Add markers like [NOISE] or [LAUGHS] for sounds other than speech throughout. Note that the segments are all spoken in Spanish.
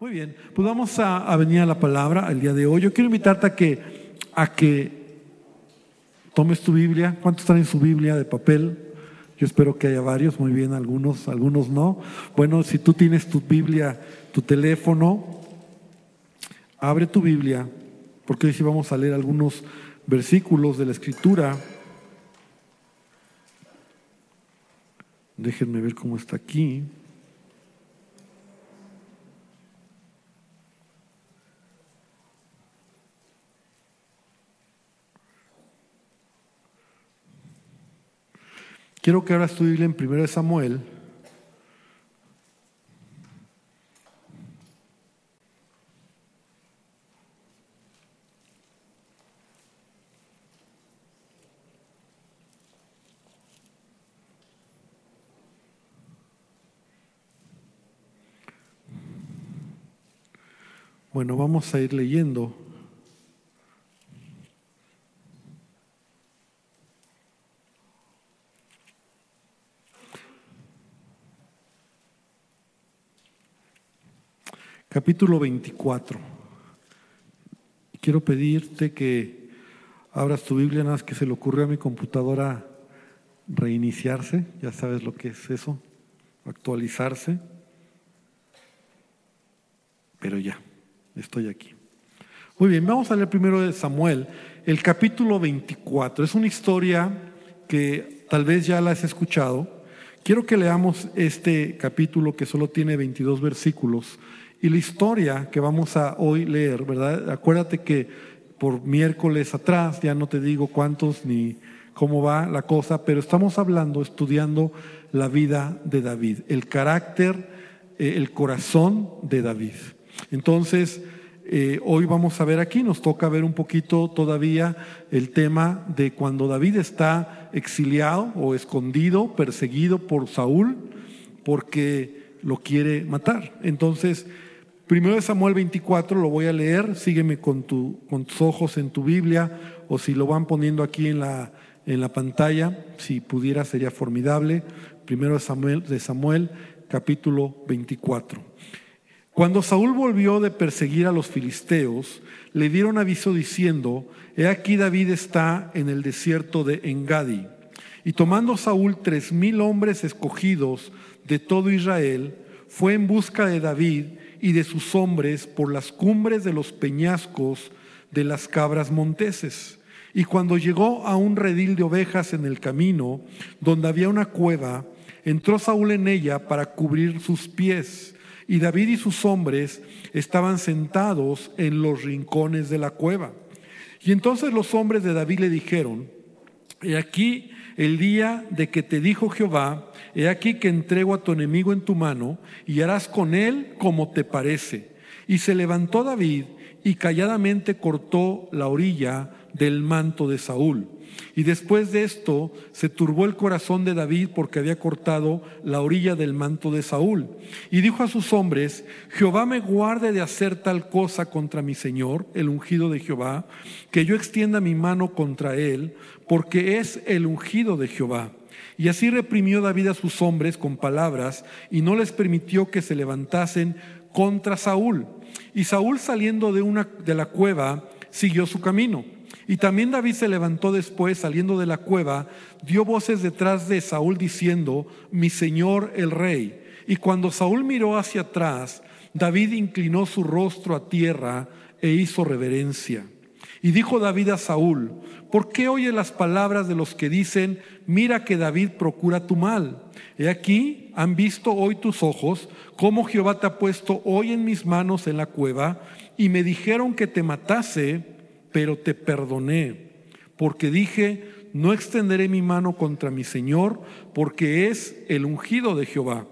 Muy bien, pues vamos a, venir a la palabra el día de hoy. Yo quiero invitarte a que, a que tomes tu Biblia. ¿Cuántos están en su Biblia de papel? Yo espero que haya varios, muy bien, algunos, algunos no. Bueno, si tú tienes tu Biblia, tu teléfono, abre tu Biblia, porque hoy sí vamos a leer algunos versículos de la Escritura. Déjenme ver cómo está aquí. Quiero que ahora tu Biblia en 1 Samuel. Bueno, vamos a ir leyendo capítulo 24. Quiero pedirte que abras tu Biblia, nada más que se le ocurrió a mi computadora reiniciarse, ya sabes lo que es eso, actualizarse, pero ya, estoy aquí. Muy bien, vamos a leer primero de Samuel, el capítulo 24. Es una historia que tal vez ya la has escuchado. Quiero que leamos este capítulo que solo tiene 22 versículos y la historia que vamos a hoy leer, ¿verdad? Acuérdate que por miércoles atrás, ya no te digo cuántos ni cómo va la cosa, pero estamos hablando, estudiando la vida de David, el carácter, eh, el corazón de David. Entonces, eh, hoy vamos a ver aquí, nos toca ver un poquito todavía el tema de cuando David está exiliado o escondido, perseguido por Saúl, porque lo quiere matar. Entonces, Primero de Samuel 24 lo voy a leer, sígueme con, tu, con tus ojos en tu Biblia o si lo van poniendo aquí en la, en la pantalla, si pudiera sería formidable. Primero de Samuel, de Samuel capítulo 24. Cuando Saúl volvió de perseguir a los filisteos, le dieron aviso diciendo, he aquí David está en el desierto de Engadi. Y tomando Saúl tres mil hombres escogidos de todo Israel, fue en busca de David y de sus hombres por las cumbres de los peñascos de las cabras monteses. Y cuando llegó a un redil de ovejas en el camino, donde había una cueva, entró Saúl en ella para cubrir sus pies. Y David y sus hombres estaban sentados en los rincones de la cueva. Y entonces los hombres de David le dijeron, he aquí el día de que te dijo Jehová, He aquí que entrego a tu enemigo en tu mano y harás con él como te parece. Y se levantó David y calladamente cortó la orilla del manto de Saúl. Y después de esto se turbó el corazón de David porque había cortado la orilla del manto de Saúl. Y dijo a sus hombres, Jehová me guarde de hacer tal cosa contra mi Señor, el ungido de Jehová, que yo extienda mi mano contra él, porque es el ungido de Jehová. Y así reprimió David a sus hombres con palabras y no les permitió que se levantasen contra Saúl. Y Saúl saliendo de, una, de la cueva siguió su camino. Y también David se levantó después, saliendo de la cueva, dio voces detrás de Saúl diciendo, mi señor el rey. Y cuando Saúl miró hacia atrás, David inclinó su rostro a tierra e hizo reverencia. Y dijo David a Saúl, ¿por qué oye las palabras de los que dicen, mira que David procura tu mal? He aquí, han visto hoy tus ojos cómo Jehová te ha puesto hoy en mis manos en la cueva, y me dijeron que te matase, pero te perdoné, porque dije, no extenderé mi mano contra mi Señor, porque es el ungido de Jehová.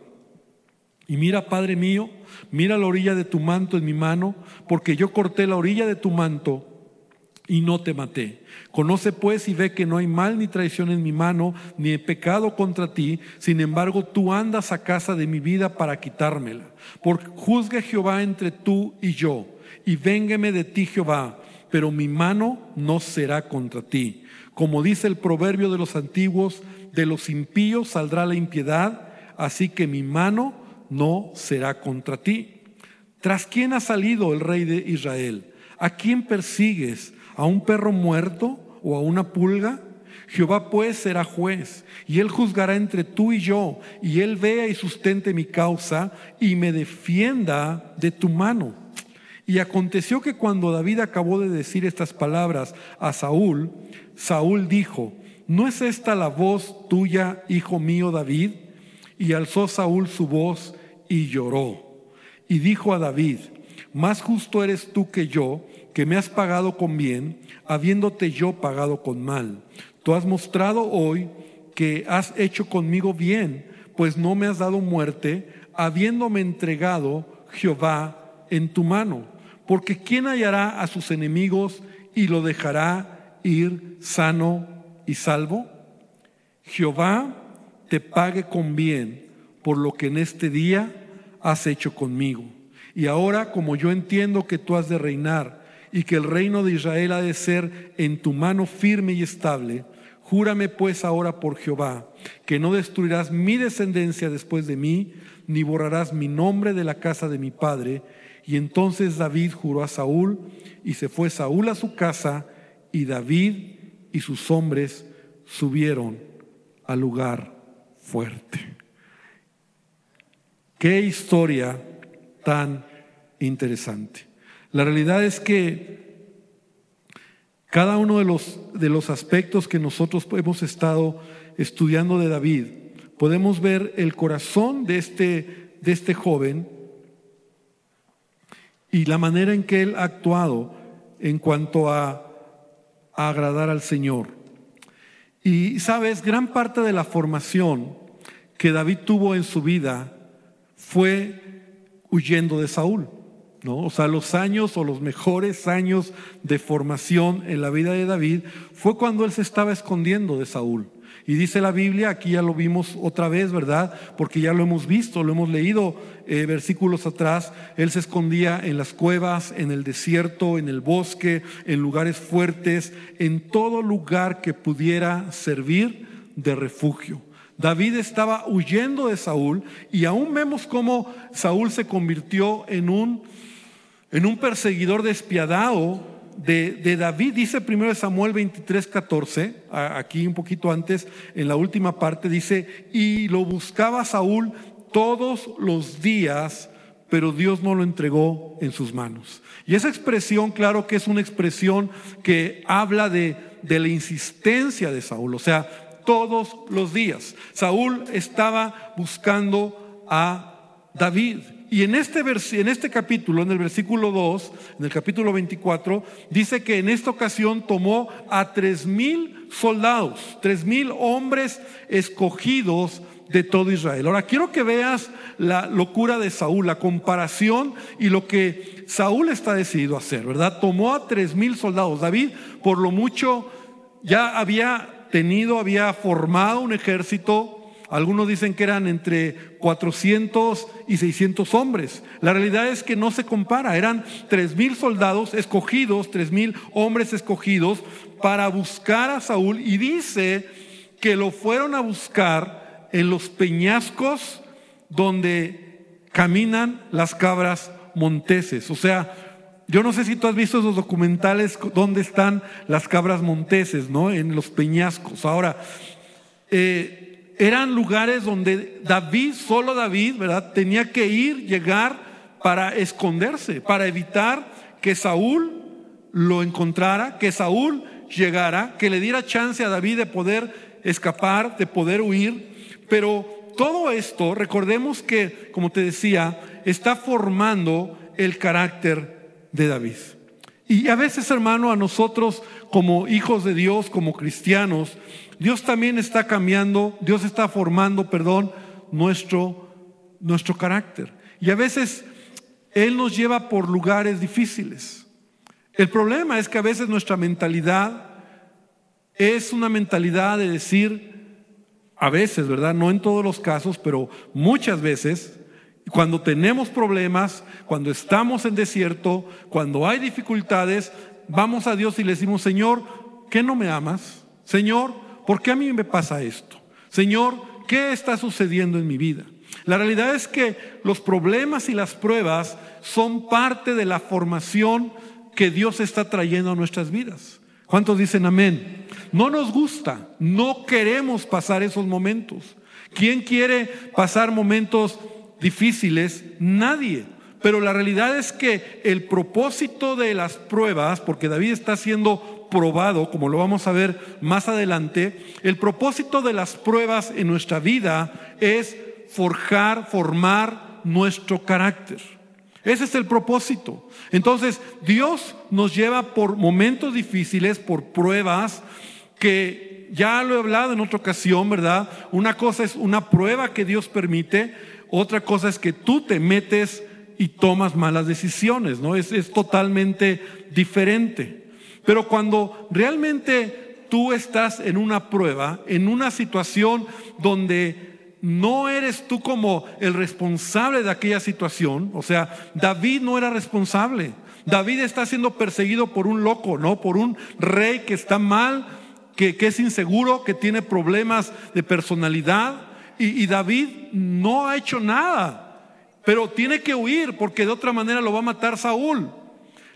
Y mira, Padre mío, mira la orilla de tu manto en mi mano, porque yo corté la orilla de tu manto y no te maté. Conoce pues y ve que no hay mal ni traición en mi mano, ni pecado contra ti, sin embargo tú andas a casa de mi vida para quitármela. Porque juzgue Jehová entre tú y yo, y véngame de ti Jehová, pero mi mano no será contra ti. Como dice el proverbio de los antiguos, de los impíos saldrá la impiedad, así que mi mano no será contra ti. ¿Tras quién ha salido el rey de Israel? ¿A quién persigues? ¿A un perro muerto o a una pulga? Jehová pues será juez, y él juzgará entre tú y yo, y él vea y sustente mi causa, y me defienda de tu mano. Y aconteció que cuando David acabó de decir estas palabras a Saúl, Saúl dijo, ¿no es esta la voz tuya, hijo mío David? Y alzó Saúl su voz y lloró. Y dijo a David, más justo eres tú que yo, que me has pagado con bien, habiéndote yo pagado con mal. Tú has mostrado hoy que has hecho conmigo bien, pues no me has dado muerte, habiéndome entregado Jehová en tu mano. Porque ¿quién hallará a sus enemigos y lo dejará ir sano y salvo? Jehová te pague con bien por lo que en este día has hecho conmigo. Y ahora, como yo entiendo que tú has de reinar y que el reino de Israel ha de ser en tu mano firme y estable, Júrame pues ahora por Jehová, que no destruirás mi descendencia después de mí, ni borrarás mi nombre de la casa de mi padre. Y entonces David juró a Saúl, y se fue Saúl a su casa, y David y sus hombres subieron al lugar fuerte. Qué historia tan interesante. La realidad es que cada uno de los, de los aspectos que nosotros hemos estado estudiando de David, podemos ver el corazón de este, de este joven y la manera en que él ha actuado en cuanto a, agradar al Señor. Y sabes, gran parte de la formación que David tuvo en su vida fue huyendo de Saúl. O sea, los años o los mejores años de formación en la vida de David fue cuando él se estaba escondiendo de Saúl. Y dice la Biblia, aquí ya lo vimos otra vez, ¿verdad? Porque ya lo hemos visto, lo hemos leído eh, versículos atrás. Él se escondía en las cuevas, en el desierto, en el bosque, en lugares fuertes, en todo lugar que pudiera servir de refugio. David estaba huyendo de Saúl y aún vemos cómo Saúl se convirtió en un en un perseguidor despiadado de, David, dice primero Samuel 23, 14, aquí un poquito antes, en la última parte, dice, y lo buscaba Saúl todos los días, pero Dios no lo entregó en sus manos. Y esa expresión, claro que es una expresión que habla de, de la insistencia de Saúl, o sea, todos los días. Saúl estaba buscando a David. Y en este, en este capítulo, en el versículo 2, en el capítulo 24, dice que en esta ocasión tomó a tres mil soldados, tres mil hombres escogidos de todo Israel. Ahora quiero que veas la locura de Saúl, la comparación y lo que Saúl está decidido a hacer, ¿verdad? Tomó a tres mil soldados. David, por lo mucho, ya había tenido, había formado un ejército algunos dicen que eran entre 400 y 600 hombres. La realidad es que no se compara. Eran tres mil soldados escogidos, tres mil hombres escogidos para buscar a Saúl. Y dice que lo fueron a buscar en los peñascos donde caminan las cabras monteses. O sea, yo no sé si tú has visto esos documentales donde están las cabras monteses, ¿no? En los peñascos. Ahora, eh, eran lugares donde David, solo David, ¿verdad? Tenía que ir, llegar para esconderse, para evitar que Saúl lo encontrara, que Saúl llegara, que le diera chance a David de poder escapar, de poder huir. Pero todo esto, recordemos que, como te decía, está formando el carácter de David. Y a veces, hermano, a nosotros como hijos de Dios, como cristianos, Dios también está cambiando, Dios está formando, perdón, nuestro, nuestro carácter. Y a veces Él nos lleva por lugares difíciles. El problema es que a veces nuestra mentalidad es una mentalidad de decir, a veces, ¿verdad? No en todos los casos, pero muchas veces, cuando tenemos problemas, cuando estamos en desierto, cuando hay dificultades, vamos a Dios y le decimos, Señor, ¿qué no me amas? Señor, ¿por qué a mí me pasa esto? Señor, ¿qué está sucediendo en mi vida? La realidad es que los problemas y las pruebas son parte de la formación que Dios está trayendo a nuestras vidas. ¿Cuántos dicen amén? No nos gusta, no queremos pasar esos momentos. ¿Quién quiere pasar momentos difíciles? Nadie. Pero la realidad es que el propósito de las pruebas, porque David está siendo probado, como lo vamos a ver más adelante, el propósito de las pruebas en nuestra vida es forjar, formar nuestro carácter. Ese es el propósito. Entonces, Dios nos lleva por momentos difíciles, por pruebas que ya lo he hablado en otra ocasión, ¿verdad? Una cosa es una prueba que Dios permite, otra cosa es que tú te metes y tomas malas decisiones, ¿no? Es, es totalmente diferente. Pero cuando realmente tú estás en una prueba, en una situación donde no eres tú como el responsable de aquella situación. O sea, David no era responsable. David está siendo perseguido por un loco, ¿no? Por un rey que está mal, que, es inseguro, que tiene problemas de personalidad. Y, David no ha hecho nada, pero tiene que huir porque de otra manera lo va a matar Saúl.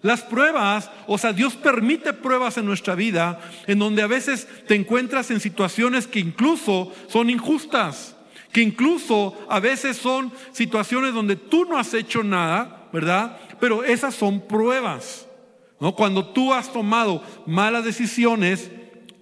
Las pruebas, o sea, Dios permite pruebas en nuestra vida en donde a veces te encuentras en situaciones que incluso son injustas que incluso a veces son situaciones donde tú no has hecho nada, ¿verdad? Pero esas son pruebas. ¿no? Cuando tú has tomado malas decisiones,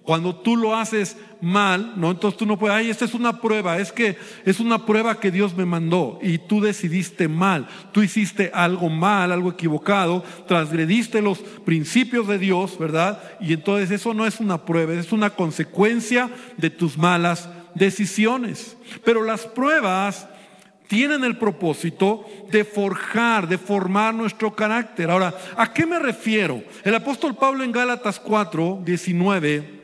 cuando tú lo haces mal, ¿no? Entonces tú no puedes, ay, esta es una prueba, es que es una prueba que Dios me mandó y tú decidiste mal, tú hiciste algo mal, algo equivocado, transgrediste los principios de Dios, ¿verdad? Y entonces eso no es una prueba, es una consecuencia de tus malas decisiones. Pero las pruebas tienen el propósito de forjar, de formar nuestro carácter. Ahora, ¿a qué me refiero? El apóstol Pablo en Gálatas 4, 19,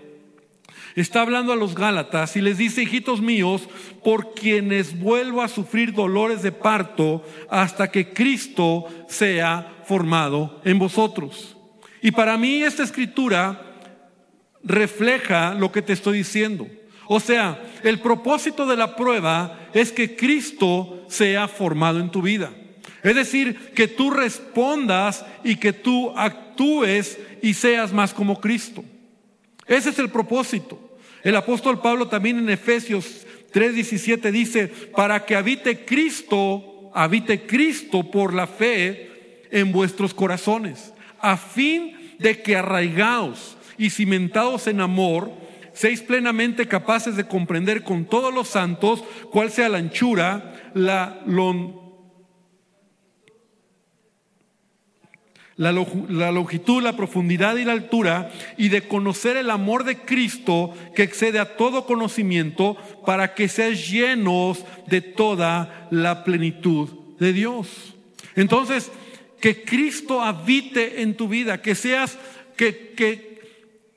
está hablando a los Gálatas y les dice, hijitos míos, por quienes vuelvo a sufrir dolores de parto hasta que Cristo sea formado en vosotros. Y para mí esta escritura refleja lo que te estoy diciendo. O sea, el propósito de la prueba es que Cristo sea formado en tu vida. Es decir, que tú respondas y que tú actúes y seas más como Cristo. Ese es el propósito. El apóstol Pablo también en Efesios 3:17 dice, para que habite Cristo, habite Cristo por la fe en vuestros corazones, a fin de que arraigados y cimentados en amor, seis plenamente capaces de comprender con todos los santos cuál sea la anchura, la, la longitud, la profundidad y la altura, y de conocer el amor de Cristo que excede a todo conocimiento, para que seas llenos de toda la plenitud de Dios. Entonces, que Cristo habite en tu vida, que seas, que, que,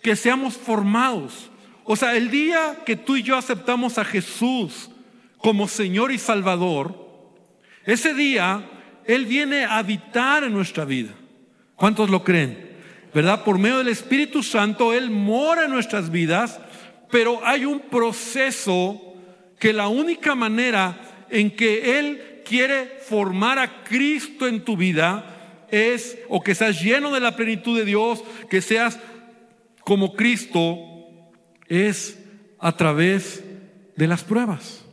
que seamos formados. O sea, el día que tú y yo aceptamos a Jesús como Señor y Salvador, ese día Él viene a habitar en nuestra vida. ¿Cuántos lo creen? ¿Verdad? Por medio del Espíritu Santo, Él mora en nuestras vidas, pero hay un proceso que la única manera en que Él quiere formar a Cristo en tu vida es, o que seas lleno de la plenitud de Dios, que seas como Cristo, es a través de las pruebas.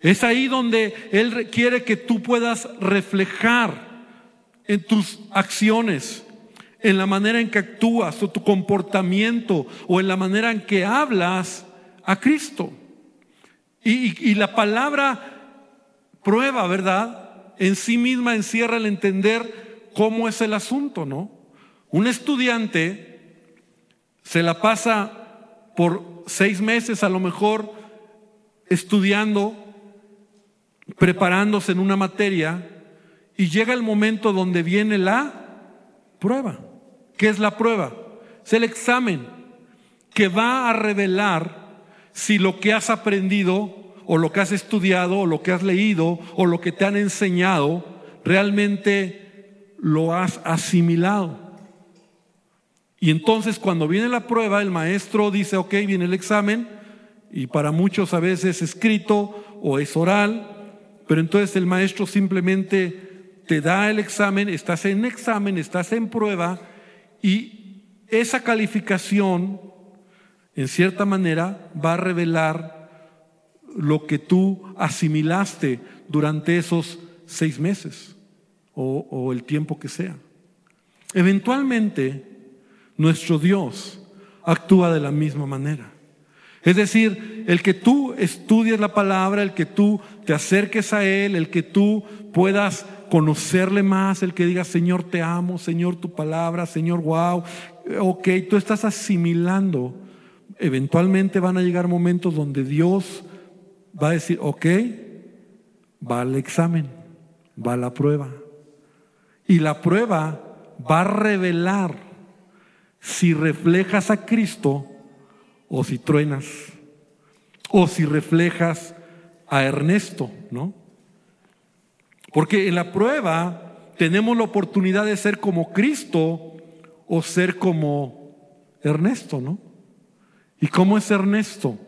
Es ahí donde Él quiere que tú puedas reflejar en tus acciones, en la manera en que actúas o tu comportamiento o en la manera en que hablas a Cristo. Y, y la palabra prueba, ¿verdad? En sí misma encierra el entender cómo es el asunto, ¿no? Un estudiante se la pasa por seis meses a lo mejor estudiando, preparándose en una materia y llega el momento donde viene la prueba. ¿Qué es la prueba? Es el examen que va a revelar si lo que has aprendido o lo que has estudiado o lo que has leído o lo que te han enseñado realmente lo has asimilado. Y entonces cuando viene la prueba, el maestro dice, ok, viene el examen, y para muchos a veces escrito o es oral, pero entonces el maestro simplemente te da el examen, estás en examen, estás en prueba y esa calificación, en cierta manera, va a revelar lo que tú asimilaste durante esos seis meses o, el tiempo que sea. Eventualmente, nuestro Dios actúa de la misma manera. Es decir, el que tú estudies la palabra, el que tú te acerques a Él, el que tú puedas conocerle más, el que diga, Señor, te amo, Señor, tu palabra, Señor, wow, ok, tú estás asimilando. Eventualmente van a llegar momentos donde Dios va a decir, ok, va al examen, va a la prueba. Y la prueba va a revelar si reflejas a Cristo o si truenas, o si reflejas a Ernesto, ¿no? Porque en la prueba tenemos la oportunidad de ser como Cristo o ser como Ernesto, ¿no? ¿Y cómo es Ernesto?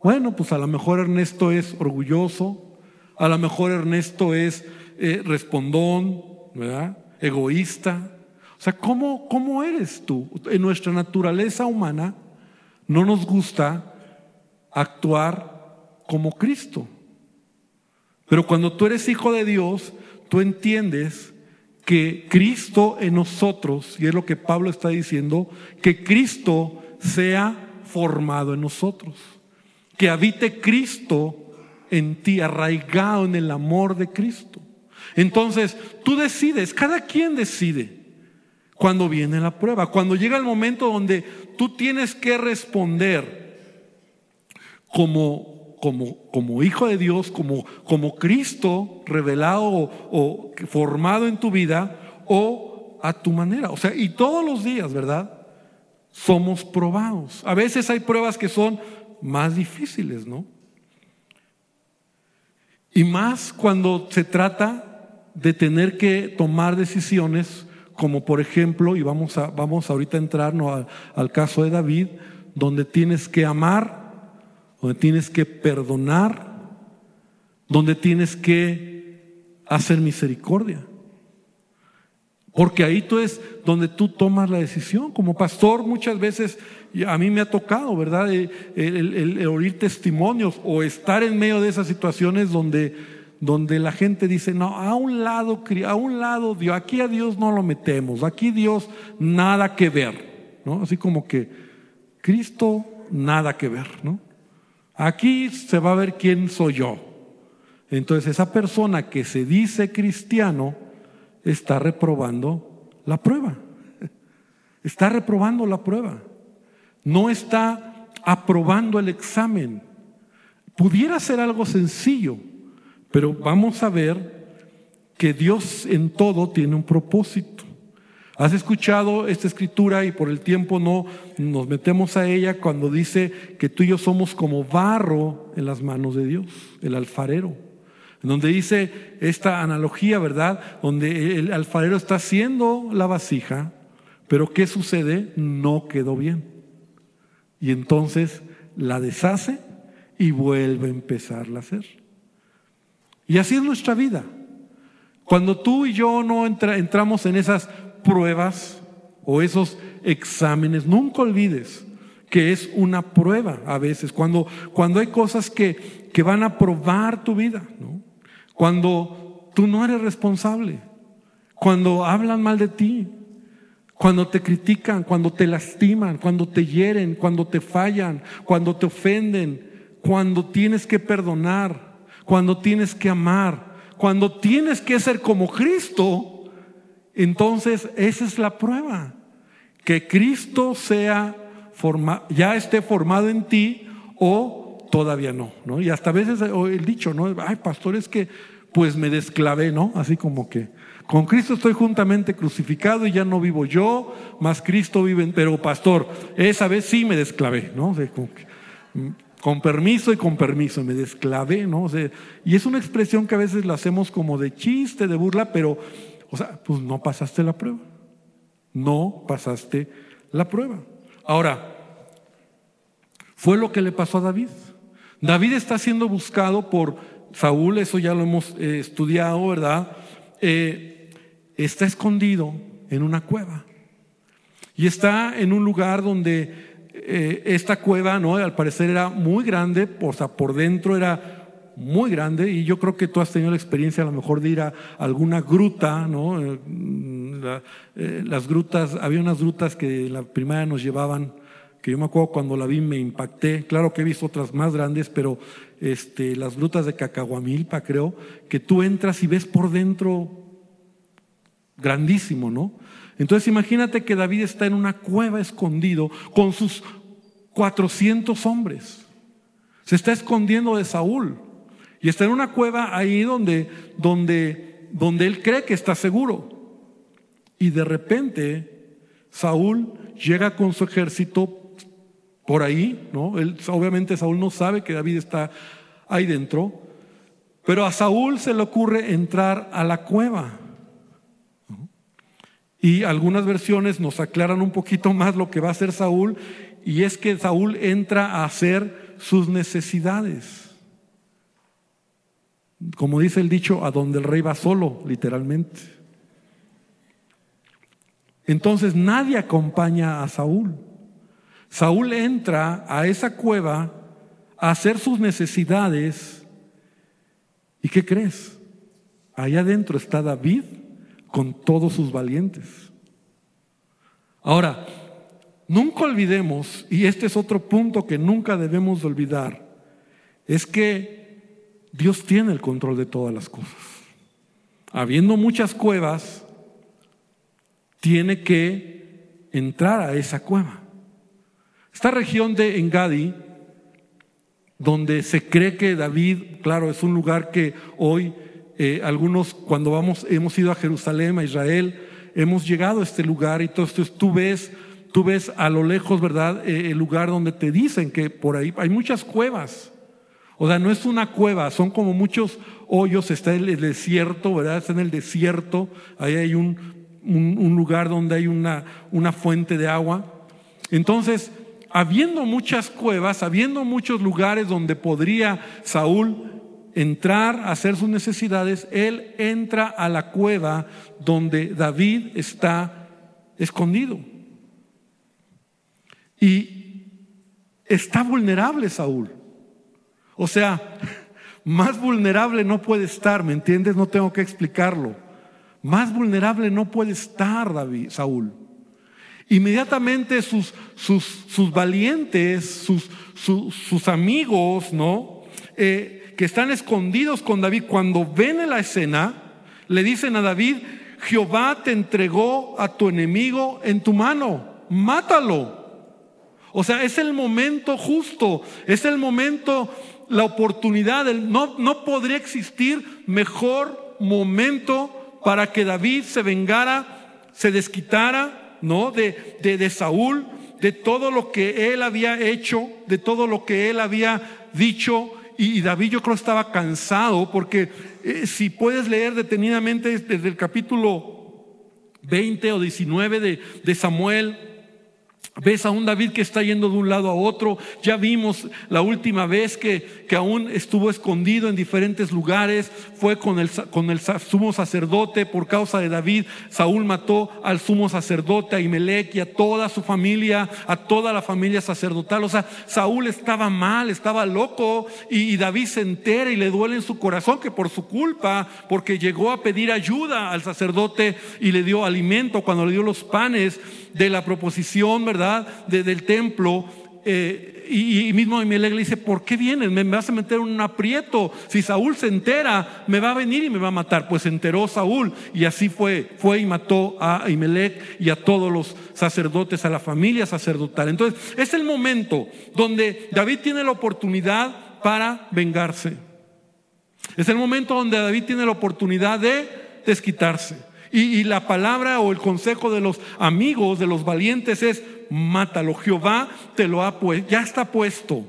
Bueno, pues a lo mejor Ernesto es orgulloso, a lo mejor Ernesto es eh, respondón, ¿verdad? Egoísta. O sea, ¿cómo, ¿cómo eres tú? En nuestra naturaleza humana no nos gusta actuar como Cristo. Pero cuando tú eres hijo de Dios, tú entiendes que Cristo en nosotros, y es lo que Pablo está diciendo, que Cristo sea formado en nosotros, que habite Cristo en ti, arraigado en el amor de Cristo. Entonces, tú decides, cada quien decide cuando viene la prueba, cuando llega el momento donde tú tienes que responder como, como, como hijo de Dios, como, como Cristo revelado o, o formado en tu vida o a tu manera. O sea, y todos los días, ¿verdad? Somos probados. A veces hay pruebas que son más difíciles, ¿no? Y más cuando se trata de tener que tomar decisiones como por ejemplo, y vamos, a, vamos ahorita a entrar al, caso de David, donde tienes que amar, donde tienes que perdonar, donde tienes que hacer misericordia. Porque ahí tú es donde tú tomas la decisión. Como pastor muchas veces a mí me ha tocado, ¿verdad? El, el, oír testimonios o estar en medio de esas situaciones donde donde la gente dice, no, a un lado, a un lado Dios, aquí a Dios no lo metemos, aquí Dios nada que ver, ¿no? Así como que Cristo nada que ver, ¿no? Aquí se va a ver quién soy yo. Entonces esa persona que se dice cristiano está reprobando la prueba. [LAUGHS] Está reprobando la prueba. No está aprobando el examen. Pudiera ser algo sencillo pero vamos a ver que Dios en todo tiene un propósito. Has escuchado esta escritura y por el tiempo no nos metemos a ella cuando dice que tú y yo somos como barro en las manos de Dios, el alfarero. En donde dice esta analogía, ¿verdad? Donde el alfarero está haciendo la vasija, pero ¿qué sucede? No quedó bien. Y entonces la deshace y vuelve a empezarla a hacer. Y así es nuestra vida. Cuando tú y yo no entramos en esas pruebas o esos exámenes, nunca olvides que es una prueba a veces, cuando, cuando hay cosas que, que van a probar tu vida, cuando tú no eres responsable, cuando hablan mal de ti, cuando te critican, cuando te lastiman, cuando te hieren, cuando te fallan, cuando te ofenden, cuando tienes que perdonar, cuando tienes que amar, cuando tienes que ser como Cristo, entonces esa es la prueba. Que Cristo sea ya esté formado en ti o todavía no, ¿no? Y hasta a veces el dicho, ¿no? Ay, pastor, es que pues me desclavé, ¿no? Así como que con Cristo estoy juntamente crucificado y ya no vivo yo, más Cristo vive en... Pero pastor, esa vez sí me desclavé, ¿no? Con permiso y con permiso, me desclavé, ¿no? Y es una expresión que a veces la hacemos como de chiste, de burla, pero, o sea, pues no pasaste la prueba. No pasaste la prueba. Ahora, fue lo que le pasó a David. David está siendo buscado por Saúl, eso ya lo hemos eh, estudiado, ¿verdad? Eh, está escondido en una cueva. Y está en un lugar donde eh, esta cueva, ¿no? Al parecer era muy grande, o sea, por dentro era muy grande y yo creo que tú has tenido la experiencia a lo mejor de ir a alguna gruta, ¿no? las grutas, había unas grutas que la primaria nos llevaban que yo me acuerdo cuando la vi me impacté. Claro que he visto otras más grandes, pero este, las grutas de Cacahuamilpa, creo, que tú entras y ves por dentro grandísimo, ¿no? Entonces imagínate que David está en una cueva escondido con sus 400 hombres. Se está escondiendo de Saúl. Y está en una cueva ahí donde, donde, donde él cree que está seguro. Y de repente Saúl llega con su ejército por ahí, ¿no? Él, obviamente Saúl no sabe que David está ahí dentro, pero a Saúl se le ocurre entrar a la cueva. Y algunas versiones nos aclaran un poquito más lo que va a hacer Saúl, y es que Saúl entra a hacer sus necesidades. Como dice el dicho, a donde el rey va solo, literalmente. Entonces nadie acompaña a Saúl. Saúl entra a esa cueva a hacer sus necesidades. ¿Y qué crees? Allá adentro está David con todos sus valientes. Ahora, nunca olvidemos, y este es otro punto que nunca debemos de olvidar, es que Dios tiene el control de todas las cosas. Habiendo muchas cuevas, tiene que entrar a esa cueva. Esta región de Engadi, donde se cree que David, claro, es un lugar que hoy eh, algunos cuando vamos, hemos ido a Jerusalén, a Israel, hemos llegado a este lugar y entonces tú ves, tú ves a lo lejos, ¿verdad? Eh, el lugar donde te dicen que por ahí hay muchas cuevas. O sea, no es una cueva, son como muchos hoyos, está el, desierto, ¿verdad? Está en el desierto, ahí hay un, un lugar donde hay una, una fuente de agua. Entonces, habiendo muchas cuevas, habiendo muchos lugares donde podría Saúl entrar a hacer sus necesidades, él entra a la cueva donde David está escondido. Y está vulnerable Saúl. O sea, más vulnerable no puede estar, ¿me entiendes? No tengo que explicarlo. Más vulnerable no puede estar David, Saúl. Inmediatamente sus, sus, sus valientes, sus, sus, amigos, ¿no? Eh, que están escondidos con David, cuando ven la escena, le dicen a David, Jehová te entregó a tu enemigo en tu mano, mátalo. O sea, es el momento justo, es el momento, la oportunidad, no, no podría existir mejor momento para que David se vengara, se desquitara ¿no? De, de, Saúl, de todo lo que él había hecho, de todo lo que él había dicho. Y, David yo creo estaba cansado porque eh, si puedes leer detenidamente desde el capítulo 20 o 19 de, de Samuel, Ves a un David que está yendo de un lado a otro. Ya vimos la última vez que, que aún estuvo escondido en diferentes lugares. Fue con el, con el sumo sacerdote por causa de David. Saúl mató al sumo sacerdote, a Imelec y a toda su familia, a toda la familia sacerdotal. O sea, Saúl estaba mal, estaba loco. Y, y David se entera y le duele en su corazón que por su culpa, porque llegó a pedir ayuda al sacerdote y le dio alimento cuando le dio los panes de la proposición, ¿verdad? del templo. Eh, y, mismo mi le dice, ¿por qué vienes? Me, vas a meter en un aprieto. Si Saúl se entera, me va a venir y me va a matar. Pues se enteró Saúl y así fue. Fue y mató a Imelec y a todos los sacerdotes, a la familia sacerdotal. Entonces, es el momento donde David tiene la oportunidad para vengarse. Es el momento donde David tiene la oportunidad de desquitarse. Y, la palabra o el consejo de los amigos, de los valientes es, mátalo. Jehová te lo ha puesto, ya está puesto.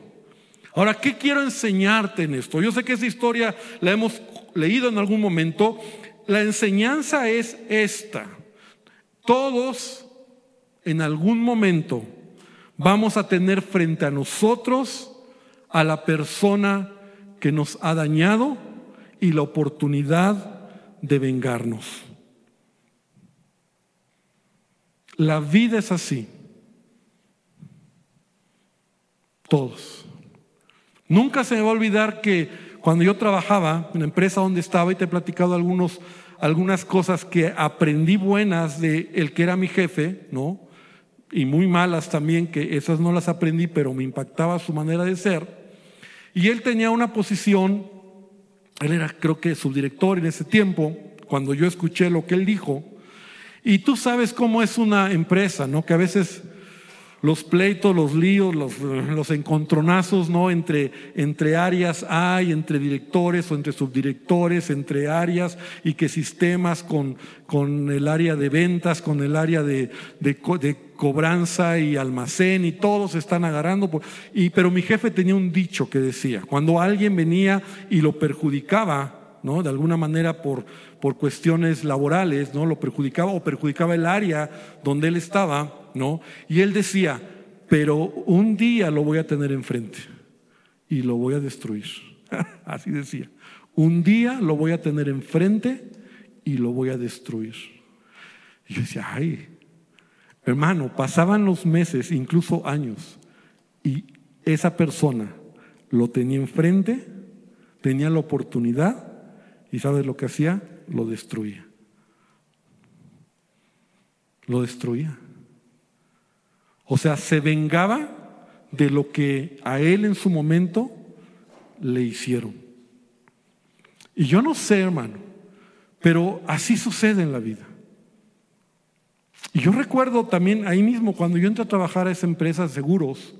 Ahora, ¿qué quiero enseñarte en esto? Yo sé que esa historia la hemos leído en algún momento. La enseñanza es esta. Todos en algún momento vamos a tener frente a nosotros a la persona que nos ha dañado y la oportunidad de vengarnos. La vida es así. Todos. Nunca se me va a olvidar que cuando yo trabajaba en la empresa donde estaba y te he platicado algunos, algunas cosas que aprendí buenas de el que era mi jefe, ¿no? Y muy malas también, que esas no las aprendí, pero me impactaba su manera de ser. Y él tenía una posición, él era creo que subdirector en ese tiempo, cuando yo escuché lo que él dijo. Y tú sabes cómo es una empresa, ¿no? Que a veces los pleitos, los líos, los, encontronazos, ¿no? Entre, entre áreas hay, entre directores o entre subdirectores, entre áreas y que sistemas con, con el área de ventas, con el área de, de, de cobranza y almacén y todos se están agarrando. y, pero mi jefe tenía un dicho que decía, cuando alguien venía y lo perjudicaba, ¿no? De alguna manera por, por cuestiones laborales, ¿no? Lo perjudicaba o perjudicaba el área donde él estaba, ¿no? Y él decía, pero un día lo voy a tener enfrente y lo voy a destruir. [LAUGHS] Así decía. Un día lo voy a tener enfrente y lo voy a destruir. Y yo decía, ay, hermano, pasaban los meses, incluso años, y esa persona lo tenía enfrente, tenía la oportunidad, y ¿sabes lo que hacía? Lo destruía. Lo destruía. O sea, se vengaba de lo que a él en su momento le hicieron. Y yo no sé, hermano, pero así sucede en la vida. Y yo recuerdo también ahí mismo, cuando yo entré a trabajar a esa empresa de seguros,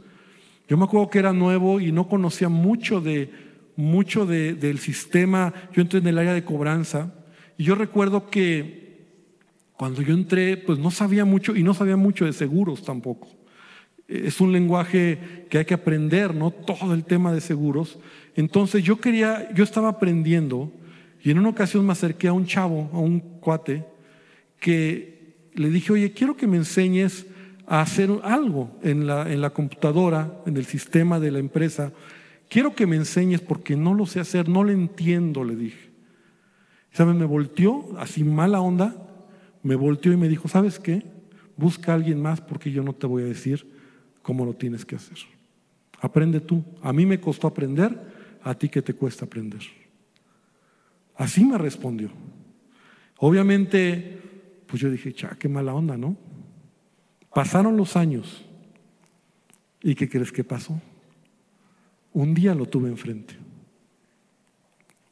yo me acuerdo que era nuevo y no conocía mucho de mucho del sistema. Yo entré en el área de cobranza y yo recuerdo que cuando yo entré, pues no sabía mucho y no sabía mucho de seguros tampoco. Es un lenguaje que hay que aprender, ¿no? Todo el tema de seguros. Entonces yo quería, yo estaba aprendiendo y en una ocasión me acerqué a un chavo, a un cuate, que le dije, oye, quiero que me enseñes a hacer algo en la, en la computadora, en el sistema de la empresa. Quiero que me enseñes porque no lo sé hacer, no lo entiendo, le dije. ¿Sabes? Me volteó, así mala onda, me volteó y me dijo, ¿sabes qué? Busca a alguien más porque yo no te voy a decir cómo lo tienes que hacer. Aprende tú. A mí me costó aprender, a ti que te cuesta aprender. Así me respondió. Obviamente, pues yo dije, cha, qué mala onda, ¿no? Pasaron los años. ¿Y qué crees que pasó? Un día lo tuve enfrente.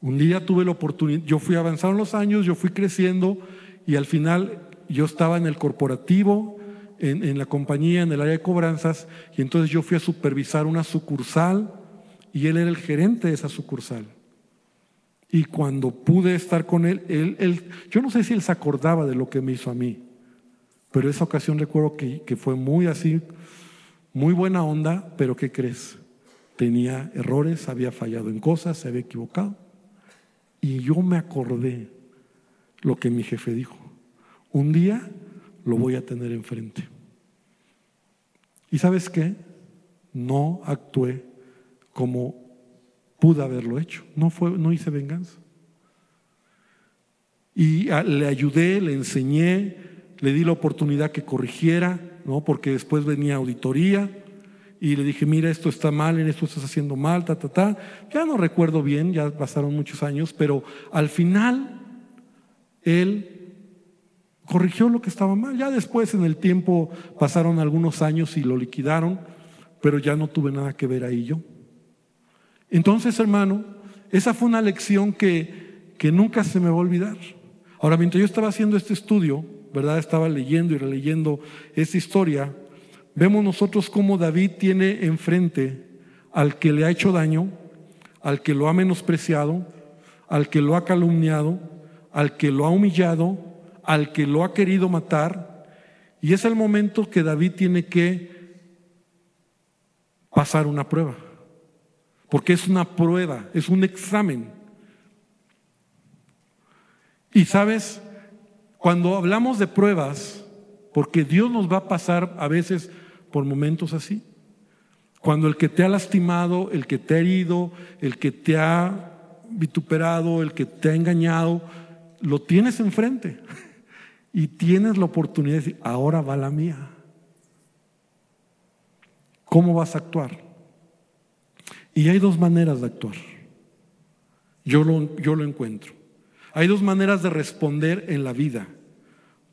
Un día tuve la oportunidad, yo fui avanzando los años, yo fui creciendo y al final yo estaba en el corporativo, en, la compañía, en el área de cobranzas, y entonces yo fui a supervisar una sucursal y él era el gerente de esa sucursal. Y cuando pude estar con él, él, yo no sé si él se acordaba de lo que me hizo a mí, pero esa ocasión recuerdo que fue muy así, muy buena onda, pero ¿qué crees? Tenía errores, había fallado en cosas, se había equivocado. Y yo me acordé lo que mi jefe dijo. Un día lo voy a tener enfrente. ¿Y sabes qué? No actué como pude haberlo hecho. No, fue, no hice venganza. Y le ayudé, le enseñé, le di la oportunidad que corrigiera, ¿no? porque después venía auditoría y le dije, mira, esto está mal, en esto estás haciendo mal, ta, ta, ta. Ya no recuerdo bien, ya pasaron muchos años, pero al final él corrigió lo que estaba mal. Ya después en el tiempo pasaron algunos años y lo liquidaron, pero ya no tuve nada que ver ahí yo. Entonces, hermano, esa fue una lección que, que nunca se me va a olvidar. Ahora, mientras yo estaba haciendo este estudio, ¿verdad? Estaba leyendo y releyendo esta historia, vemos nosotros cómo David tiene enfrente al que le ha hecho daño, al que lo ha menospreciado, al que lo ha calumniado, al que lo ha humillado, al que lo ha querido matar, y es el momento que David tiene que pasar una prueba, porque es una prueba, es un examen. Y sabes, cuando hablamos de pruebas, porque Dios nos va a pasar a veces por momentos así, Cuando el que te ha lastimado, el que te ha herido, el que te ha vituperado, el que te ha engañado, lo tienes enfrente [LAUGHS] y tienes la oportunidad de decir, ahora va la mía. ¿Cómo vas a actuar? Y hay dos maneras de actuar. Yo lo, yo lo encuentro. Hay dos maneras de responder en la vida,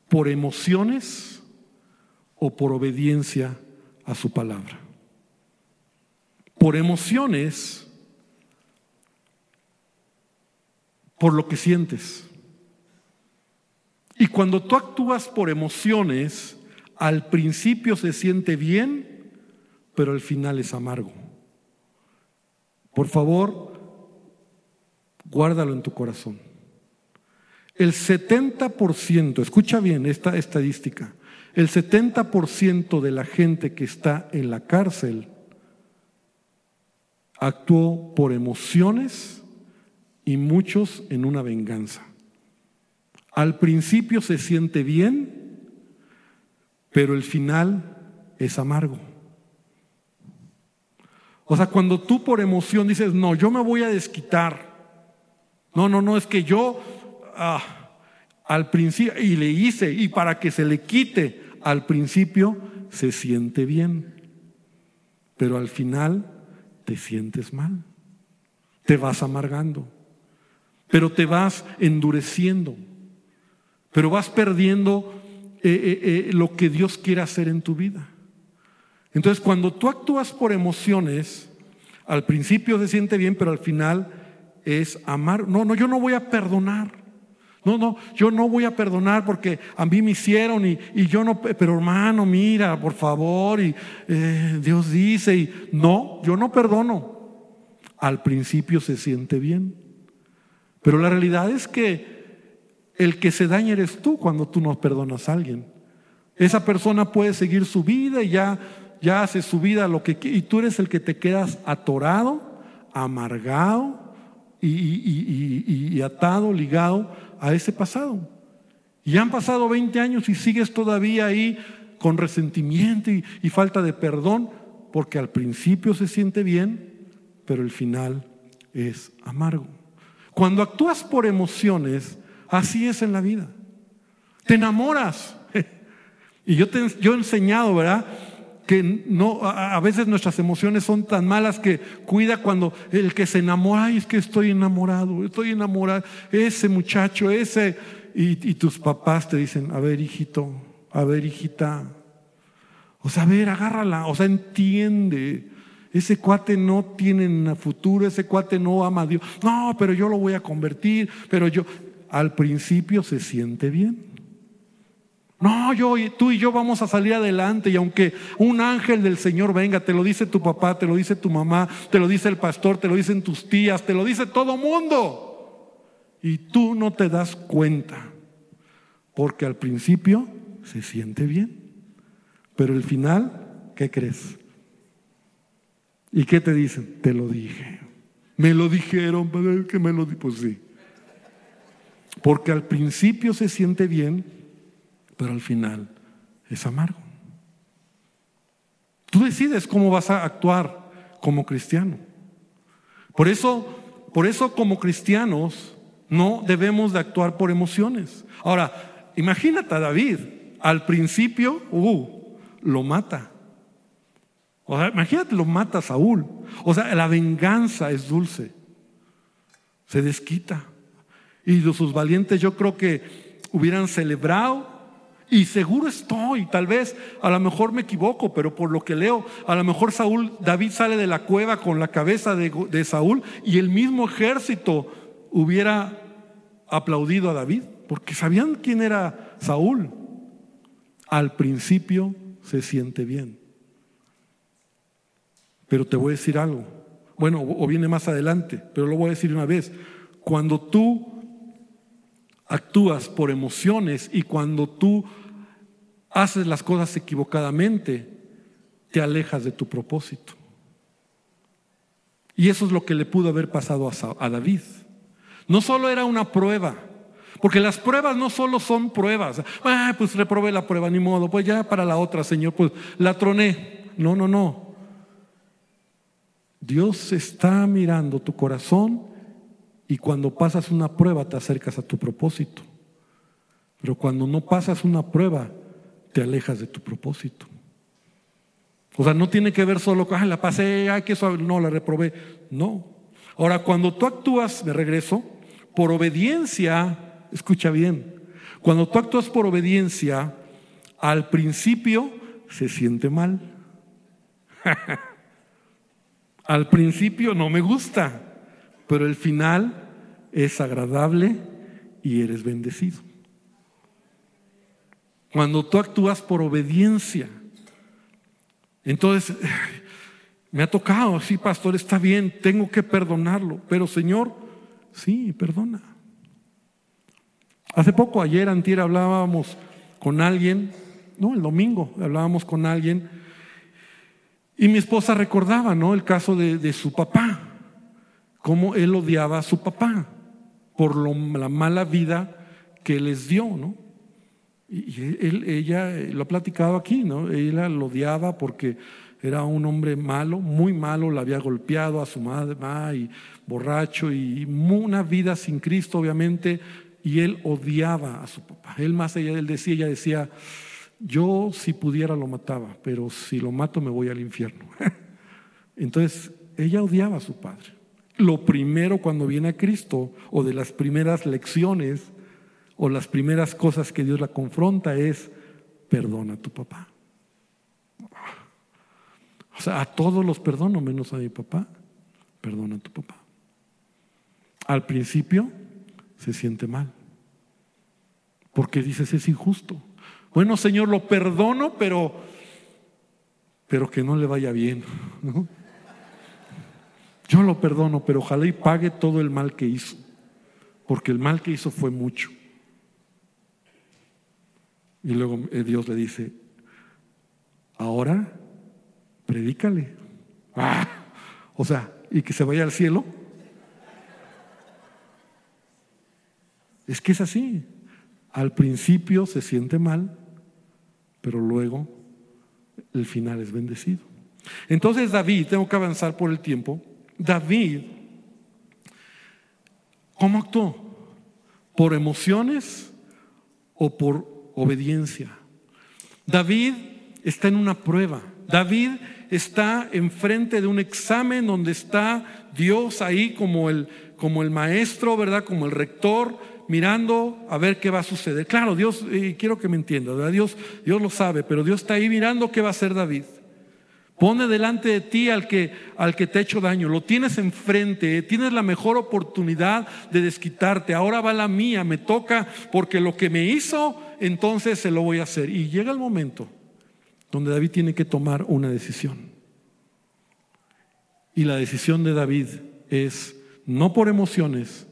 por emociones o por obediencia a su palabra por emociones, por lo que sientes. Y cuando tú actúas por emociones, al principio se siente bien, pero al final es amargo. Por favor, guárdalo en tu corazón. El 70%, escucha bien esta estadística, el 70% de la gente que está en la cárcel actuó por emociones y muchos en una venganza. Al principio se siente bien, pero el final es amargo. O sea, cuando tú por emoción dices, no, yo me voy a desquitar. No, no, no, es que yo ah, al principio, y le hice, y para que se le quite, al principio se siente bien, pero al final te sientes mal, te vas amargando, pero te vas endureciendo, pero vas perdiendo eh, eh, eh, lo que Dios quiere hacer en tu vida. Entonces, cuando tú actúas por emociones, al principio se siente bien, pero al final es amar. No, no, yo no voy a perdonar. No, no, yo no voy a perdonar porque a mí me hicieron y, yo no, pero hermano, mira, por favor, y eh, Dios dice, y no, yo no perdono. Al principio se siente bien, pero la realidad es que el que se daña eres tú cuando tú no perdonas a alguien. Esa persona puede seguir su vida y ya, ya hace su vida lo que y tú eres el que te quedas atorado, amargado y atado, ligado a ese pasado. Y han pasado 20 años y sigues todavía ahí con resentimiento y, falta de perdón, porque al principio se siente bien, pero el final es amargo. Cuando actúas por emociones, así es en la vida. Te enamoras. [LAUGHS] Y yo, te, yo he enseñado, ¿verdad? Que no, a veces nuestras emociones son tan malas que cuida cuando el que se enamora, ay, es que estoy enamorado, estoy enamorado, ese muchacho, ese, y, y tus papás te dicen, a ver, hijito, a ver, hijita, o sea, a ver, agárrala, o sea, entiende. Ese cuate no tiene futuro, ese cuate no ama a Dios. No, pero yo lo voy a convertir, pero yo, al principio se siente bien. No, yo y tú y yo vamos a salir adelante y aunque un ángel del Señor venga, te lo dice tu papá, te lo dice tu mamá, te lo dice el pastor, te lo dicen tus tías, te lo dice todo mundo. Y tú no te das cuenta, porque al principio se siente bien, pero el final, ¿qué crees? ¿Y qué te dicen? Te lo dije. Me lo dijeron, que me lo pues sí. Porque al principio se siente bien, pero al final es amargo. Tú decides cómo vas a actuar como cristiano. Por eso, por eso como cristianos no debemos de actuar por emociones. Ahora, imagínate a David, al principio, uh, lo mata. O sea, imagínate, lo mata a Saúl. O sea, la venganza es dulce. Se desquita. Y sus valientes yo creo que hubieran celebrado y seguro estoy, tal vez a lo mejor me equivoco, pero por lo que leo, a lo mejor Saúl, David sale de la cueva con la cabeza de, de Saúl y el mismo ejército hubiera aplaudido a David, porque sabían quién era Saúl. Al principio se siente bien. Pero te voy a decir algo. Bueno, o viene más adelante, pero lo voy a decir una vez. Cuando tú actúas por emociones y cuando tú haces las cosas equivocadamente, te alejas de tu propósito. Y eso es lo que le pudo haber pasado a David. No solo era una prueba, porque las pruebas no solo son pruebas. Ah, pues reprobé la prueba, ni modo, pues ya para la otra, Señor, pues la troné. No, no, no. Dios está mirando tu corazón y cuando pasas una prueba te acercas a tu propósito. Pero cuando no pasas una prueba, te alejas de tu propósito. O sea, no tiene que ver solo con, la pasé, ay, que eso, no, la reprobé. No. Ahora, cuando tú actúas, me regreso, por obediencia, escucha bien, cuando tú actúas por obediencia, al principio se siente mal. [LAUGHS] al principio no me gusta, pero el final es agradable y eres bendecido. Cuando tú actúas por obediencia, entonces [SIGHS] me ha tocado, sí, pastor, está bien, tengo que perdonarlo, pero Señor, sí, perdona. Hace poco, ayer, antier, hablábamos con alguien, no, el domingo hablábamos con alguien, y mi esposa recordaba, ¿no? El caso de, su papá, cómo él odiaba a su papá por la mala vida que les dio, ¿no? Y ella lo ha platicado aquí, ¿no? Ella lo odiaba porque era un hombre malo, muy malo, le había golpeado a su madre, y borracho, y una vida sin Cristo, obviamente, y él odiaba a su papá. Él más allá, él decía, ella decía, yo si pudiera lo mataba, pero si lo mato me voy al infierno. [LAUGHS] Entonces, ella odiaba a su padre. Lo primero cuando viene a Cristo, o de las primeras lecciones, o las primeras cosas que Dios la confronta es, perdona a tu papá. O sea, a todos los perdono menos a mi papá. Perdona a tu papá. Al principio se siente mal. Porque dices, es injusto. Bueno, Señor, lo perdono, pero, pero que no le vaya bien. Yo lo perdono, pero ojalá y pague todo el mal que hizo. Porque el mal que hizo fue mucho. Y luego eh, Dios le dice, ahora predícale. Ah, o sea, y que se vaya al cielo. Es que es así. Al principio se siente mal, pero luego el final es bendecido. Entonces David, tengo que avanzar por el tiempo, David, ¿cómo actuó? ¿Por emociones o por obediencia. David está en una prueba. David está enfrente de un examen donde está Dios ahí como el, como el maestro, ¿verdad? Como el rector, mirando a ver qué va a suceder. Claro, Dios, quiero que me entienda, Dios, Dios lo sabe, pero Dios está ahí mirando qué va a hacer David. Pone delante de ti al que, al que te ha hecho daño, lo tienes enfrente, tienes la mejor oportunidad de desquitarte. Ahora va la mía, me toca porque lo que me hizo entonces se lo voy a hacer. Y llega el momento donde David tiene que tomar una decisión. Y la decisión de David es no por emociones,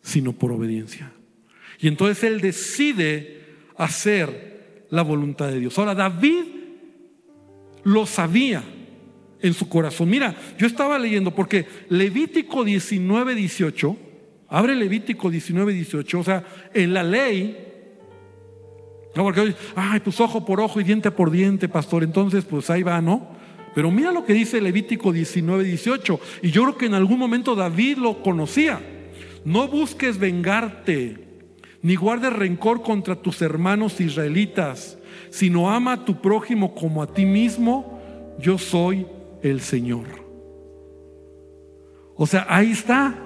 sino por obediencia. Y entonces él decide hacer la voluntad de Dios. Ahora, David lo sabía en su corazón. Mira, yo estaba leyendo porque Levítico 19, 18, abre Levítico 19, 18, o sea, en la ley no, porque hoy, ay, pues ojo por ojo y diente por diente, pastor. Entonces, pues ahí va, ¿no? Pero mira lo que dice Levítico 19, 18. Y yo creo que en algún momento David lo conocía. No busques vengarte, ni guardes rencor contra tus hermanos israelitas, sino ama a tu prójimo como a ti mismo. Yo soy el Señor. O sea, ahí está.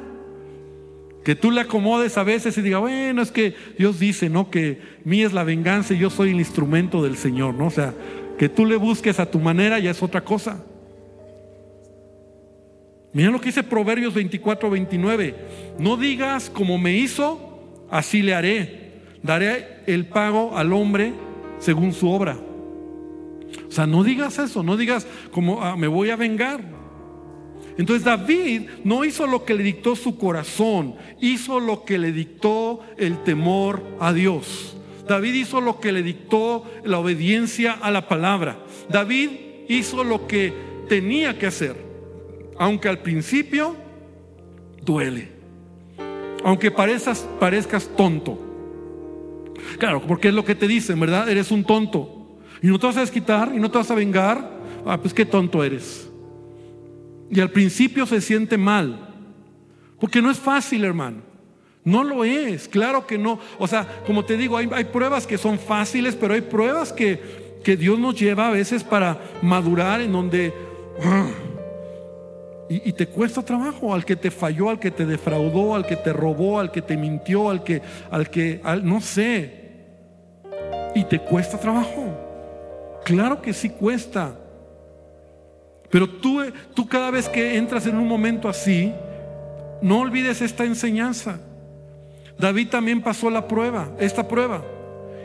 Que tú le acomodes a veces y diga, bueno, es que Dios dice, ¿no? Que mí es la venganza y yo soy el instrumento del Señor, ¿no? O sea, que tú le busques a tu manera ya es otra cosa. Mira lo que dice Proverbios 24, 29. No digas como me hizo, así le haré. Daré el pago al hombre según su obra. O sea, no digas eso, no digas como ah, me voy a vengar. Entonces David no hizo lo que le dictó su corazón, hizo lo que le dictó el temor a Dios. David hizo lo que le dictó la obediencia a la palabra. David hizo lo que tenía que hacer, aunque al principio duele, aunque parezcas, parezcas tonto. Claro, porque es lo que te dicen, ¿verdad? Eres un tonto. Y no te vas a desquitar y no te vas a vengar. Ah, pues qué tonto eres. Y al principio se siente mal, porque no es fácil, hermano. No lo es, claro que no. O sea, como te digo, hay, pruebas que son fáciles, pero hay pruebas que, que, Dios nos lleva a veces para madurar en donde... Ah, y, te cuesta trabajo al que te falló, al que te defraudó, al que te robó, al que te mintió, al que, al que, al, no sé. Y te cuesta trabajo. Claro que sí cuesta. Pero tú, tú cada vez que entras en un momento así, no olvides esta enseñanza. David también pasó la prueba, esta prueba.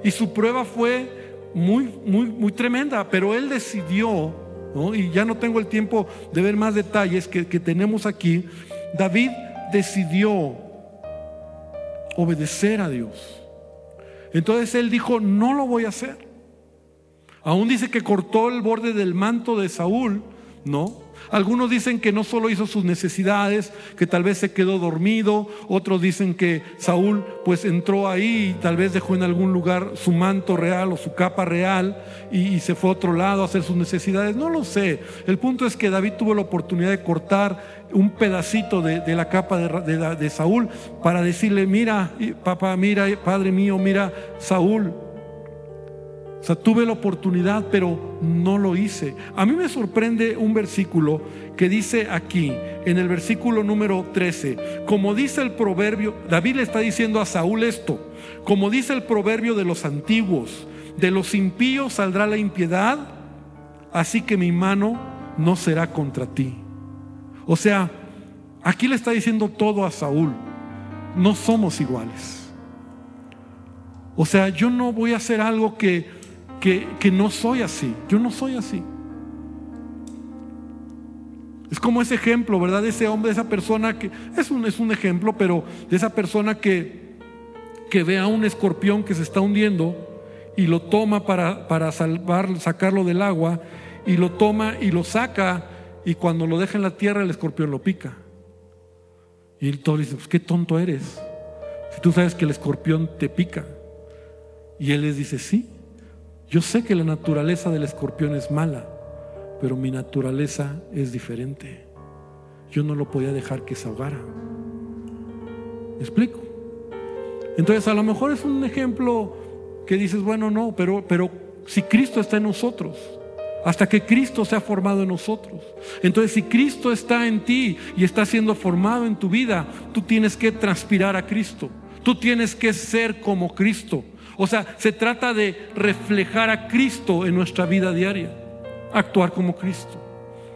Y su prueba fue muy, muy, muy tremenda, pero él decidió, y ya no tengo el tiempo de ver más detalles que, que tenemos aquí, David decidió obedecer a Dios. Entonces él dijo, no lo voy a hacer. Aún dice que cortó el borde del manto de Saúl no. Algunos dicen que no solo hizo sus necesidades, que tal vez se quedó dormido, otros dicen que Saúl pues entró ahí y tal vez dejó en algún lugar su manto real o su capa real y, se fue a otro lado a hacer sus necesidades, no lo sé. El punto es que David tuvo la oportunidad de cortar un pedacito de, la capa de, de Saúl para decirle, mira, papá, mira, padre mío, mira, Saúl, sea, tuve la oportunidad, pero no lo hice. A mí me sorprende un versículo que dice aquí, en el versículo número 13, como dice el proverbio, David le está diciendo a Saúl esto, como dice el proverbio de los antiguos, de los impíos saldrá la impiedad, así que mi mano no será contra ti. O sea, aquí le está diciendo todo a Saúl, no somos iguales. O sea, yo no voy a hacer algo que que, no soy así. Yo no soy así. Es como ese ejemplo, ¿verdad? De ese hombre, de esa persona que es un, es un ejemplo, pero de esa persona que, que ve a un escorpión que se está hundiendo y lo toma para, para salvar, sacarlo del agua y lo toma y lo saca y cuando lo deja en la tierra el escorpión lo pica. Y él todo dice, pues qué tonto eres. Si tú sabes que el escorpión te pica. Y él les dice, sí, yo sé que la naturaleza del escorpión es mala, pero mi naturaleza es diferente. Yo no lo podía dejar que se ahogara. ¿Me explico? Entonces a lo mejor es un ejemplo que dices, bueno, no, pero, pero si Cristo está en nosotros, hasta que Cristo se ha formado en nosotros. Entonces, si Cristo está en ti y está siendo formado en tu vida, tú tienes que transpirar a Cristo. Tú tienes que ser como Cristo. O sea, se trata de reflejar a Cristo en nuestra vida diaria, actuar como Cristo.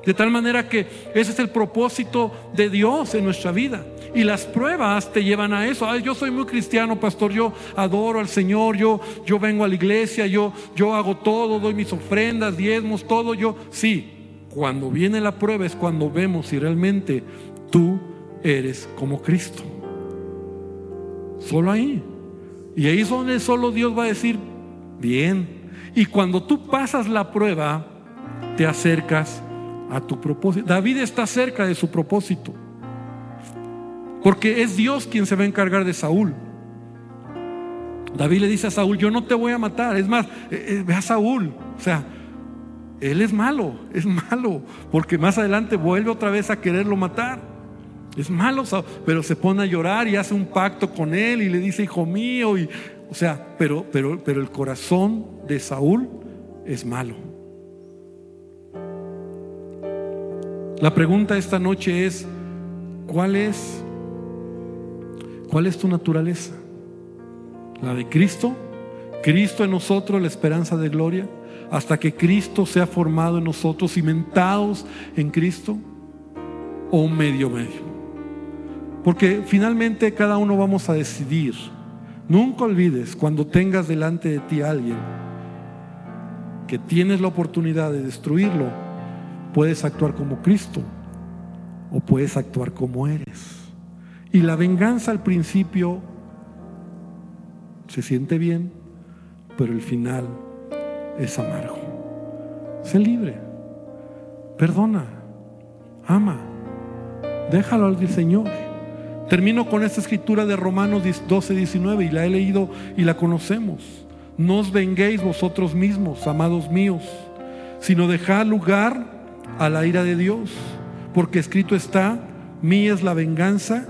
De tal manera que ese es el propósito de Dios en nuestra vida. Y las pruebas te llevan a eso. yo soy muy cristiano, pastor. Yo adoro al Señor. Yo, yo vengo a la iglesia. Yo, yo hago todo. Doy mis ofrendas, diezmos, todo. Yo, sí. Cuando viene la prueba es cuando vemos si realmente tú eres como Cristo. Solo ahí. Y ahí es donde solo Dios va a decir, bien. Y cuando tú pasas la prueba, te acercas a tu propósito. David está cerca de su propósito. Porque es Dios quien se va a encargar de Saúl. David le dice a Saúl, yo no te voy a matar. Es más, eh, eh, ve a Saúl. O sea, él es malo, es malo. Porque más adelante vuelve otra vez a quererlo matar. Es malo, pero se pone a llorar y hace un pacto con él y le dice, hijo mío. Y, o sea, pero, pero, pero el corazón de Saúl es malo. La pregunta esta noche es, ¿cuál es, cuál es tu naturaleza? ¿La de Cristo? ¿Cristo en nosotros, la esperanza de gloria? Hasta que Cristo sea formado en nosotros, cimentados en Cristo, o medio medio. Porque finalmente cada uno vamos a decidir. Nunca olvides cuando tengas delante de ti a alguien que tienes la oportunidad de destruirlo, puedes actuar como Cristo o puedes actuar como eres. Y la venganza al principio se siente bien, pero el final es amargo. Sé libre, perdona, ama, déjalo al Señor. Termino con esta escritura de Romanos 12, 19 y la he leído y la conocemos. No os venguéis vosotros mismos, amados míos, sino dejad lugar a la ira de Dios, porque escrito está, mía es la venganza,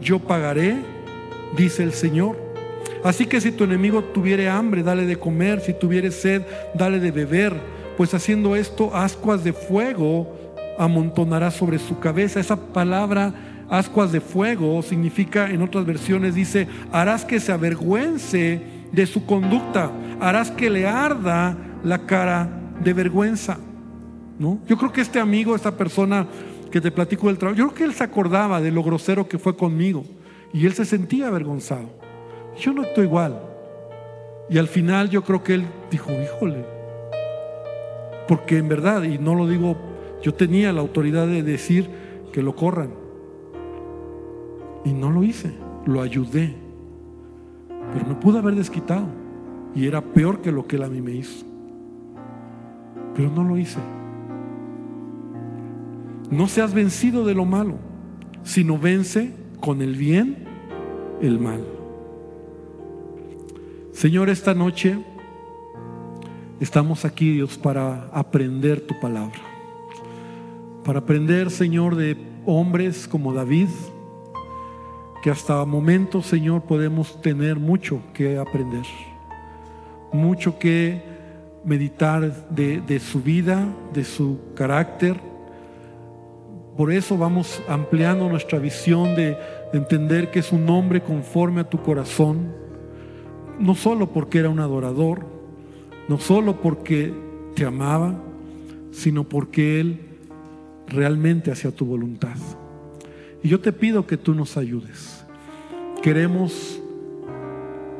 yo pagaré, dice el Señor. Así que si tu enemigo tuviere hambre, dale de comer, si tuviere sed, dale de beber, pues haciendo esto, ascuas de fuego amontonará sobre su cabeza. Esa palabra ascuas de fuego significa, en otras versiones dice, harás que se avergüence de su conducta, harás que le arda la cara de vergüenza. ¿no? Yo creo que este amigo, esta persona que te platico del trabajo, yo creo que él se acordaba de lo grosero que fue conmigo y él se sentía avergonzado. Yo no estoy igual. Y al final yo creo que él dijo, híjole, porque en verdad, y no lo digo, yo tenía la autoridad de decir que lo corran. Y no lo hice, lo ayudé. Pero me pudo haber desquitado. Y era peor que lo que él a mí me hizo. Pero no lo hice. No seas vencido de lo malo, sino vence con el bien el mal. Señor, esta noche estamos aquí, Dios, para aprender tu palabra. Para aprender, Señor, de hombres como David, que hasta momentos, Señor, podemos tener mucho que aprender, mucho que meditar de, de su vida, de su carácter por eso vamos ampliando nuestra visión de, entender que es un hombre conforme a tu corazón, no solo porque era un adorador, no solo porque te amaba, sino porque Él realmente hacía tu voluntad. Y yo te pido que tú nos ayudes. Queremos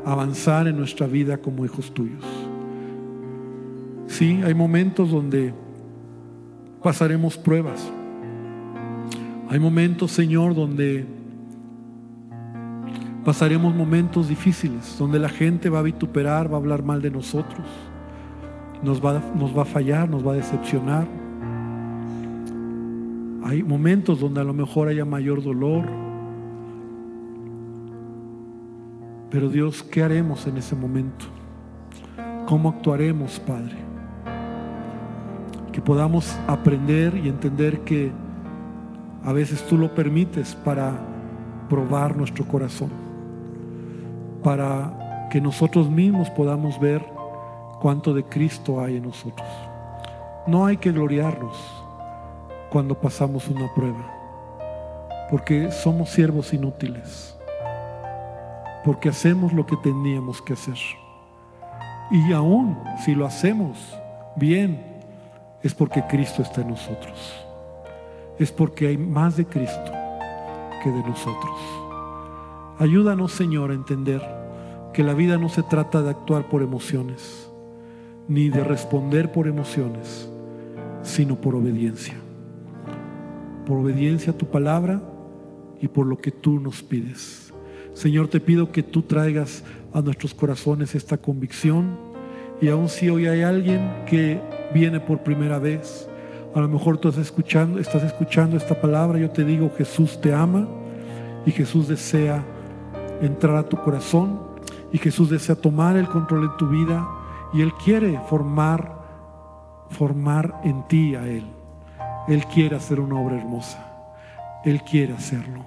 avanzar en nuestra vida como hijos tuyos. Sí, hay momentos donde pasaremos pruebas. Hay momentos, Señor, donde pasaremos momentos difíciles, donde la gente va a vituperar, va a hablar mal de nosotros, nos va, nos va a fallar, nos va a decepcionar. Hay momentos donde a lo mejor haya mayor dolor. Pero Dios, ¿qué haremos en ese momento? ¿Cómo actuaremos, Padre? Que podamos aprender y entender que a veces tú lo permites para probar nuestro corazón, para que nosotros mismos podamos ver cuánto de Cristo hay en nosotros. No hay que gloriarnos cuando pasamos una prueba, porque somos siervos inútiles, porque hacemos lo que teníamos que hacer. Y aún si lo hacemos bien, es porque Cristo está en nosotros es porque hay más de Cristo que de nosotros. Ayúdanos, Señor, a entender que la vida no se trata de actuar por emociones, ni de responder por emociones, sino por obediencia. Por obediencia a tu palabra y por lo que tú nos pides. Señor, te pido que tú traigas a nuestros corazones esta convicción y aun si hoy hay alguien que viene por primera vez, a lo mejor tú estás escuchando, estás escuchando esta palabra. Yo te digo, Jesús te ama y Jesús desea entrar a tu corazón y Jesús desea tomar el control de tu vida y Él quiere formar, formar en ti a Él. Él quiere hacer una obra hermosa. Él quiere hacerlo.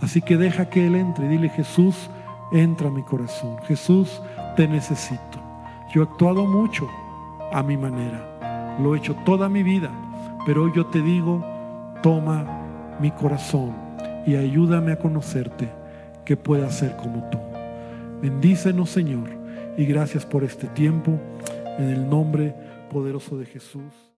Así que deja que Él entre y dile, Jesús, entra a mi corazón. Jesús, te necesito. Yo he actuado mucho a mi manera. Lo he hecho toda mi vida pero hoy yo te digo, toma mi corazón y ayúdame a conocerte, que pueda ser como tú. Bendícenos, Señor, y gracias por este tiempo, en el nombre poderoso de Jesús.